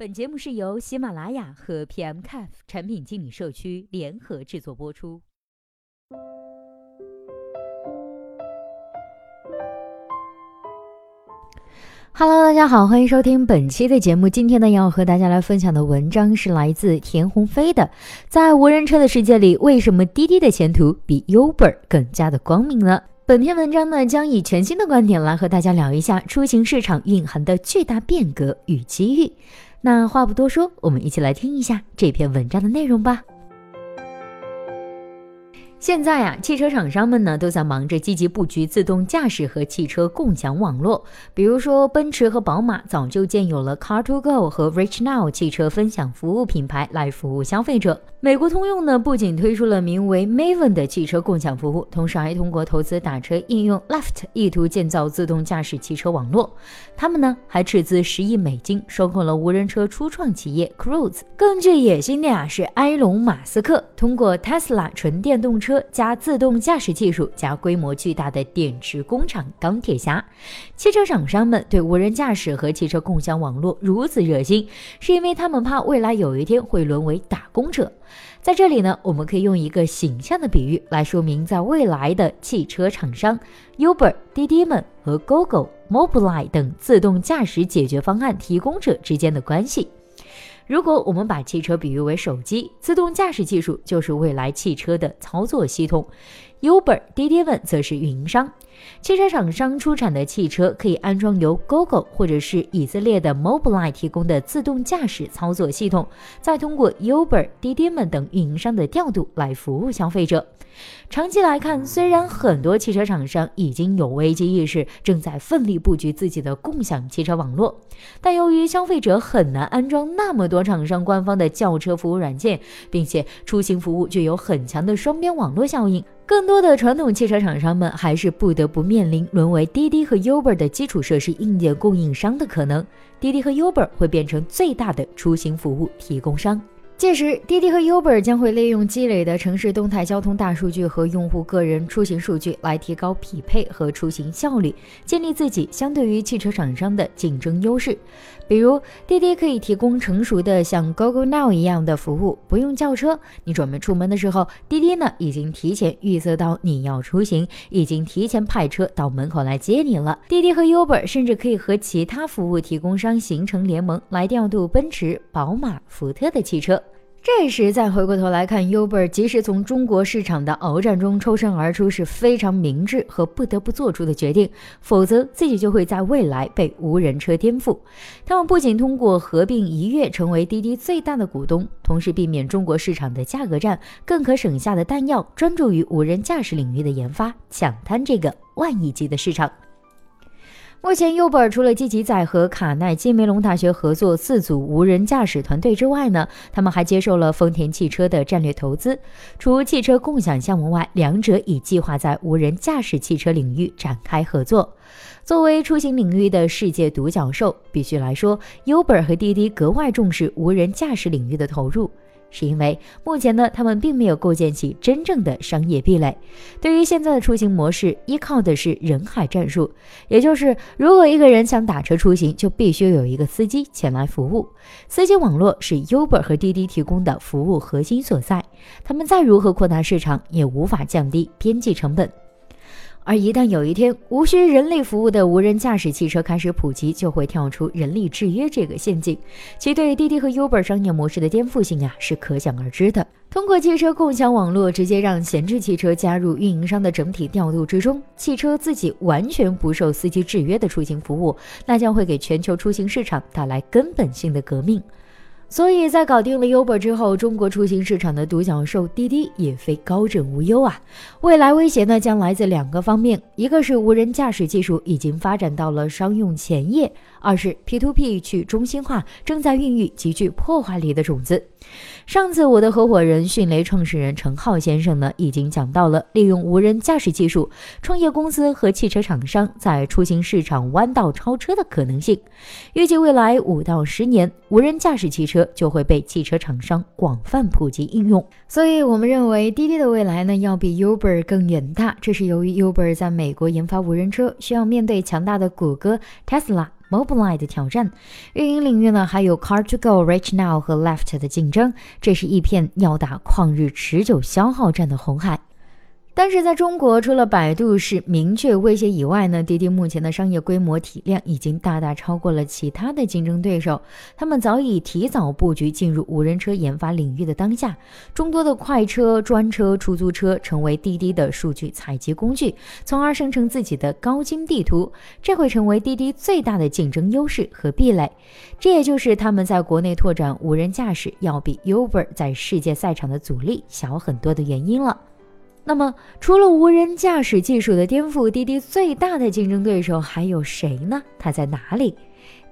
本节目是由喜马拉雅和 PMCAF 产品经理社区联合制作播出。Hello，大家好，欢迎收听本期的节目。今天呢，要和大家来分享的文章是来自田鸿飞的。在无人车的世界里，为什么滴滴的前途比 Uber 更加的光明呢？本篇文章呢，将以全新的观点来和大家聊一下出行市场蕴含的巨大变革与机遇。那话不多说，我们一起来听一下这篇文章的内容吧。现在啊，汽车厂商们呢都在忙着积极布局自动驾驶和汽车共享网络。比如说，奔驰和宝马早就建有了 Car2Go 和 Rich Now 汽车分享服务品牌来服务消费者。美国通用呢不仅推出了名为 Maven 的汽车共享服务，同时还通过投资打车应用 Left 意图建造自动驾驶汽车网络。他们呢还斥资十亿美金收购了无人车初创企业 Cruise。更具野心的呀是埃隆·马斯克，通过 Tesla 纯电动。车加自动驾驶技术加规模巨大的电池工厂钢铁侠，汽车厂商们对无人驾驶和汽车共享网络如此热心，是因为他们怕未来有一天会沦为打工者。在这里呢，我们可以用一个形象的比喻来说明，在未来的汽车厂商 Uber、滴滴们和 Google、Mobileye 等自动驾驶解决方案提供者之间的关系。如果我们把汽车比喻为手机，自动驾驶技术就是未来汽车的操作系统，Uber、滴滴们则是运营商。汽车厂商出产的汽车可以安装由 Google 或者是以色列的 Mobileye 提供的自动驾驶操作系统，再通过 Uber、滴滴们等运营商的调度来服务消费者。长期来看，虽然很多汽车厂商已经有危机意识，正在奋力布局自己的共享汽车网络，但由于消费者很难安装那么多厂商官方的轿车服务软件，并且出行服务具有很强的双边网络效应。更多的传统汽车厂商们还是不得不面临沦为滴滴和 Uber 的基础设施硬件供应商的可能。滴滴和 Uber 会变成最大的出行服务提供商。届时，滴滴和 Uber 将会利用积累的城市动态交通大数据和用户个人出行数据来提高匹配和出行效率，建立自己相对于汽车厂商的竞争优势。比如，滴滴可以提供成熟的像 Google Now 一样的服务，不用叫车，你准备出门的时候，滴滴呢已经提前预测到你要出行，已经提前派车到门口来接你了。滴滴和 Uber 甚至可以和其他服务提供商形成联盟，来调度奔驰、宝马、福特的汽车。这时再回过头来看，Uber 即时从中国市场的鏖战中抽身而出是非常明智和不得不做出的决定，否则自己就会在未来被无人车颠覆。他们不仅通过合并一跃成为滴滴最大的股东，同时避免中国市场的价格战，更可省下的弹药专注于无人驾驶领域的研发，抢滩这个万亿级的市场。目前，Uber 除了积极在和卡耐基梅隆大学合作四组无人驾驶团队之外呢，他们还接受了丰田汽车的战略投资。除汽车共享项目外，两者已计划在无人驾驶汽车领域展开合作。作为出行领域的世界独角兽，必须来说，Uber 和滴滴格外重视无人驾驶领域的投入。是因为目前呢，他们并没有构建起真正的商业壁垒。对于现在的出行模式，依靠的是人海战术，也就是如果一个人想打车出行，就必须有一个司机前来服务。司机网络是 Uber 和滴滴提供的服务核心所在，他们再如何扩大市场，也无法降低边际成本。而一旦有一天无需人力服务的无人驾驶汽车开始普及，就会跳出人力制约这个陷阱，其对滴滴和 Uber 商业模式的颠覆性啊是可想而知的。通过汽车共享网络直接让闲置汽车加入运营商的整体调度之中，汽车自己完全不受司机制约的出行服务，那将会给全球出行市场带来根本性的革命。所以在搞定了 Uber 之后，中国出行市场的独角兽滴滴也非高枕无忧啊。未来威胁呢将来自两个方面，一个是无人驾驶技术已经发展到了商用前夜，二是 P2P 去中心化正在孕育极具破坏力的种子。上次我的合伙人迅雷创始人陈浩先生呢，已经讲到了利用无人驾驶技术，创业公司和汽车厂商在出行市场弯道超车的可能性。预计未来五到十年，无人驾驶汽车就会被汽车厂商广泛普及应用。所以，我们认为滴滴的未来呢，要比 Uber 更远大。这是由于 Uber 在美国研发无人车，需要面对强大的谷歌、Tesla。Mobileye 的挑战。运营领域呢，还有 Car to Go、Reach Now 和 Left 的竞争。这是一片要打旷日持久消耗战的红海。但是在中国，除了百度是明确威胁以外呢，滴滴目前的商业规模体量已经大大超过了其他的竞争对手。他们早已提早布局进入无人车研发领域的当下，众多的快车、专车、出租车成为滴滴的数据采集工具，从而生成自己的高精地图。这会成为滴滴最大的竞争优势和壁垒。这也就是他们在国内拓展无人驾驶要比 Uber 在世界赛场的阻力小很多的原因了。那么，除了无人驾驶技术的颠覆，滴滴最大的竞争对手还有谁呢？它在哪里？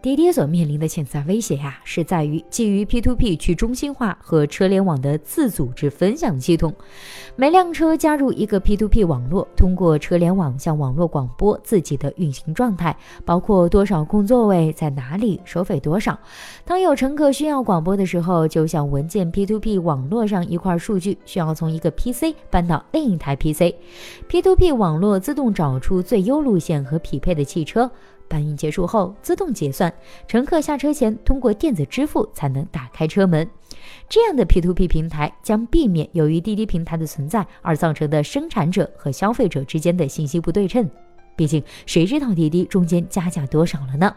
滴滴所面临的潜在威胁呀，是在于基于 P2P 去中心化和车联网的自组织分享系统。每辆车加入一个 P2P 网络，通过车联网向网络广播自己的运行状态，包括多少空座位，在哪里，收费多少。当有乘客需要广播的时候，就像文件 P2P 网络上一块数据需要从一个 PC 搬到另一台 PC，P2P 网络自动找出最优路线和匹配的汽车。搬运结束后自动结算，乘客下车前通过电子支付才能打开车门。这样的 P to P 平台将避免由于滴滴平台的存在而造成的生产者和消费者之间的信息不对称。毕竟，谁知道滴滴中间加价多少了呢？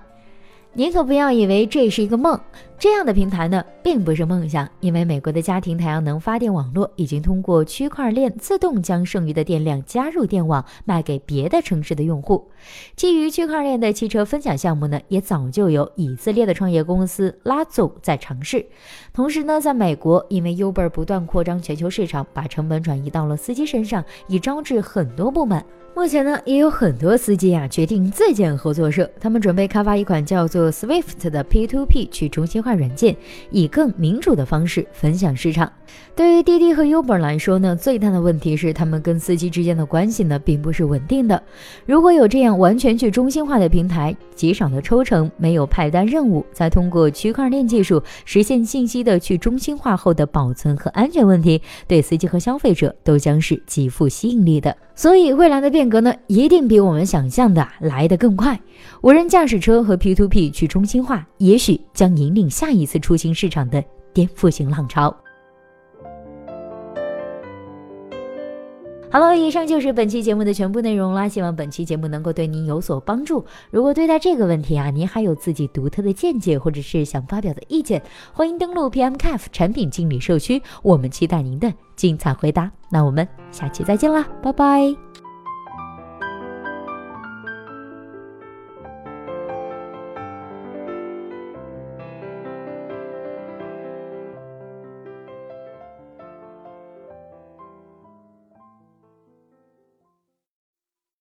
您可不要以为这是一个梦，这样的平台呢，并不是梦想，因为美国的家庭太阳能发电网络已经通过区块链自动将剩余的电量加入电网，卖给别的城市的用户。基于区块链的汽车分享项目呢，也早就有以色列的创业公司拉祖在尝试。同时呢，在美国，因为 Uber 不断扩张全球市场，把成本转移到了司机身上，已招致很多不满。目前呢，也有很多司机啊决定自建合作社，他们准备开发一款叫做 Swift 的 P2P 去中心化软件，以更民主的方式分享市场。对于滴滴和 Uber 来说呢，最大的问题是他们跟司机之间的关系呢并不是稳定的。如果有这样完全去中心化的平台，极少的抽成，没有派单任务，再通过区块链技术实现信息的去中心化后的保存和安全问题，对司机和消费者都将是极富吸引力的。所以未来的变革呢，一定比我们想象的来得更快。无人驾驶车和 P2P 去中心化，也许将引领下一次出行市场的颠覆性浪潮。好了，以上就是本期节目的全部内容啦。希望本期节目能够对您有所帮助。如果对待这个问题啊，您还有自己独特的见解，或者是想发表的意见，欢迎登录 PMCAF 产品经理社区，我们期待您的精彩回答。那我们下期再见啦，拜拜。